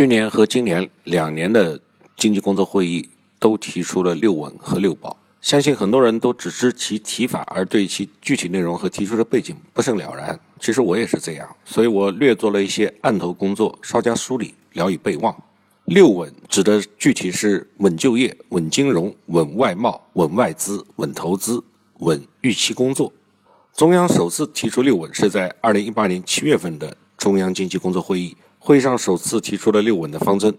去年和今年两年的经济工作会议都提出了“六稳”和“六保”，相信很多人都只知其提法，而对其具体内容和提出的背景不甚了然。其实我也是这样，所以我略做了一些案头工作，稍加梳理，聊以备忘。“六稳”指的具体是稳就业、稳金融、稳外贸、稳外资、稳投资、稳预期工作。中央首次提出“六稳”是在二零一八年七月份的中央经济工作会议。会上首次提出了“六稳”的方针，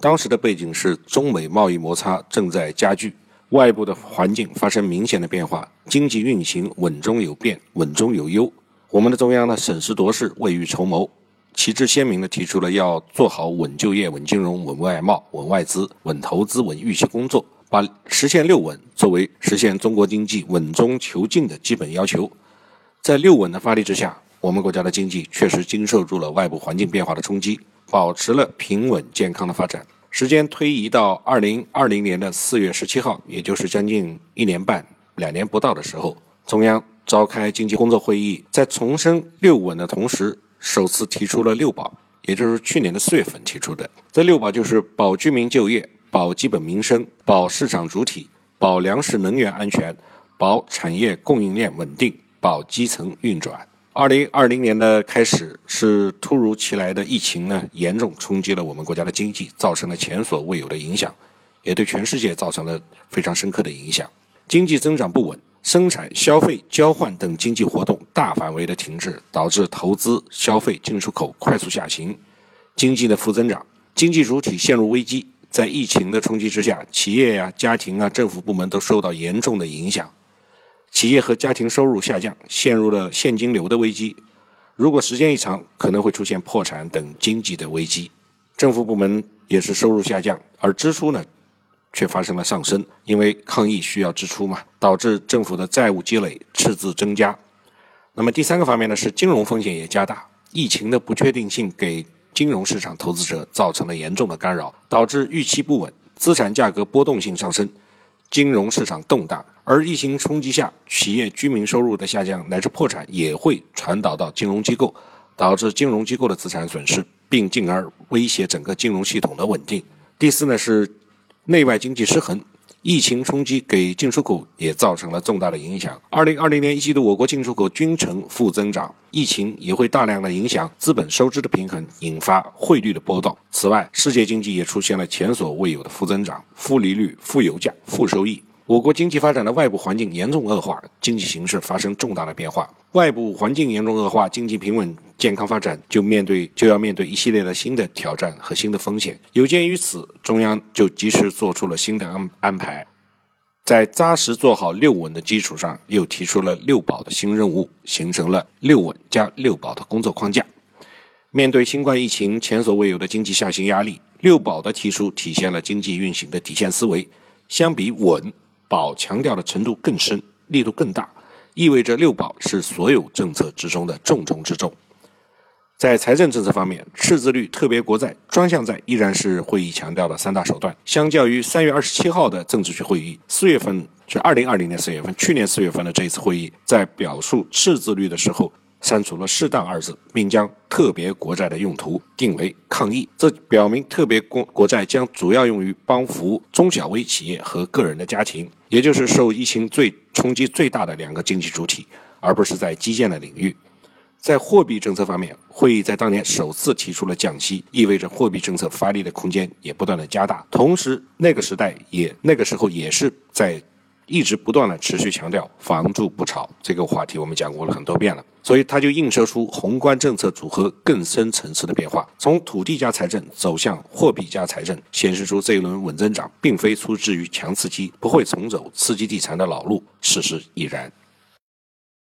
当时的背景是中美贸易摩擦正在加剧，外部的环境发生明显的变化，经济运行稳中有变，稳中有优。我们的中央呢，审时度势，未雨绸缪，旗帜鲜明地提出了要做好稳就业、稳金融、稳外贸、稳外资、稳投资、稳预期工作，把实现“六稳”作为实现中国经济稳中求进的基本要求。在“六稳”的发力之下，我们国家的经济确实经受住了外部环境变化的冲击，保持了平稳健康的发展。时间推移到二零二零年的四月十七号，也就是将近一年半、两年不到的时候，中央召开经济工作会议，在重申“六稳”的同时，首次提出了“六保”，也就是去年的四月份提出的。这“六保”就是保居民就业、保基本民生、保市场主体、保粮食能源安全、保产业供应链稳定、保基层运转。二零二零年的开始是突如其来的疫情呢，严重冲击了我们国家的经济，造成了前所未有的影响，也对全世界造成了非常深刻的影响。经济增长不稳，生产、消费、交换等经济活动大范围的停滞，导致投资、消费、进出口快速下行，经济的负增长，经济主体陷入危机。在疫情的冲击之下，企业呀、家庭啊、政府部门都受到严重的影响。企业和家庭收入下降，陷入了现金流的危机。如果时间一长，可能会出现破产等经济的危机。政府部门也是收入下降，而支出呢，却发生了上升，因为抗疫需要支出嘛，导致政府的债务积累赤字增加。那么第三个方面呢，是金融风险也加大。疫情的不确定性给金融市场投资者造成了严重的干扰，导致预期不稳，资产价格波动性上升。金融市场动荡，而疫情冲击下，企业居民收入的下降乃至破产也会传导到金融机构，导致金融机构的资产损失，并进而威胁整个金融系统的稳定。第四呢是内外经济失衡。疫情冲击给进出口也造成了重大的影响。二零二零年一季度，我国进出口均呈负增长。疫情也会大量的影响资本收支的平衡，引发汇率的波动。此外，世界经济也出现了前所未有的负增长、负利率、负油价、负收益。我国经济发展的外部环境严重恶化，经济形势发生重大的变化。外部环境严重恶化，经济平稳健康发展就面对就要面对一系列的新的挑战和新的风险。有鉴于此，中央就及时做出了新的安安排，在扎实做好六稳的基础上，又提出了六保的新任务，形成了六稳加六保的工作框架。面对新冠疫情前所未有的经济下行压力，六保的提出体现了经济运行的底线思维。相比稳。保强调的程度更深，力度更大，意味着六保是所有政策之中的重中之重。在财政政策方面，赤字率、特别国债、专项债依然是会议强调的三大手段。相较于三月二十七号的政治局会议，四月份是二零二零年四月份，去年四月份的这一次会议，在表述赤字率的时候。删除了“适当”二字，并将特别国债的用途定为抗疫。这表明特别国国债将主要用于帮扶中小微企业和个人的家庭，也就是受疫情最冲击最大的两个经济主体，而不是在基建的领域。在货币政策方面，会议在当年首次提出了降息，意味着货币政策发力的空间也不断的加大。同时，那个时代也那个时候也是在。一直不断的持续强调“房住不炒”这个话题，我们讲过了很多遍了，所以它就映射出宏观政策组合更深层次的变化，从土地加财政走向货币加财政，显示出这一轮稳增长并非出自于强刺激，不会重走刺激地产的老路，事实已然。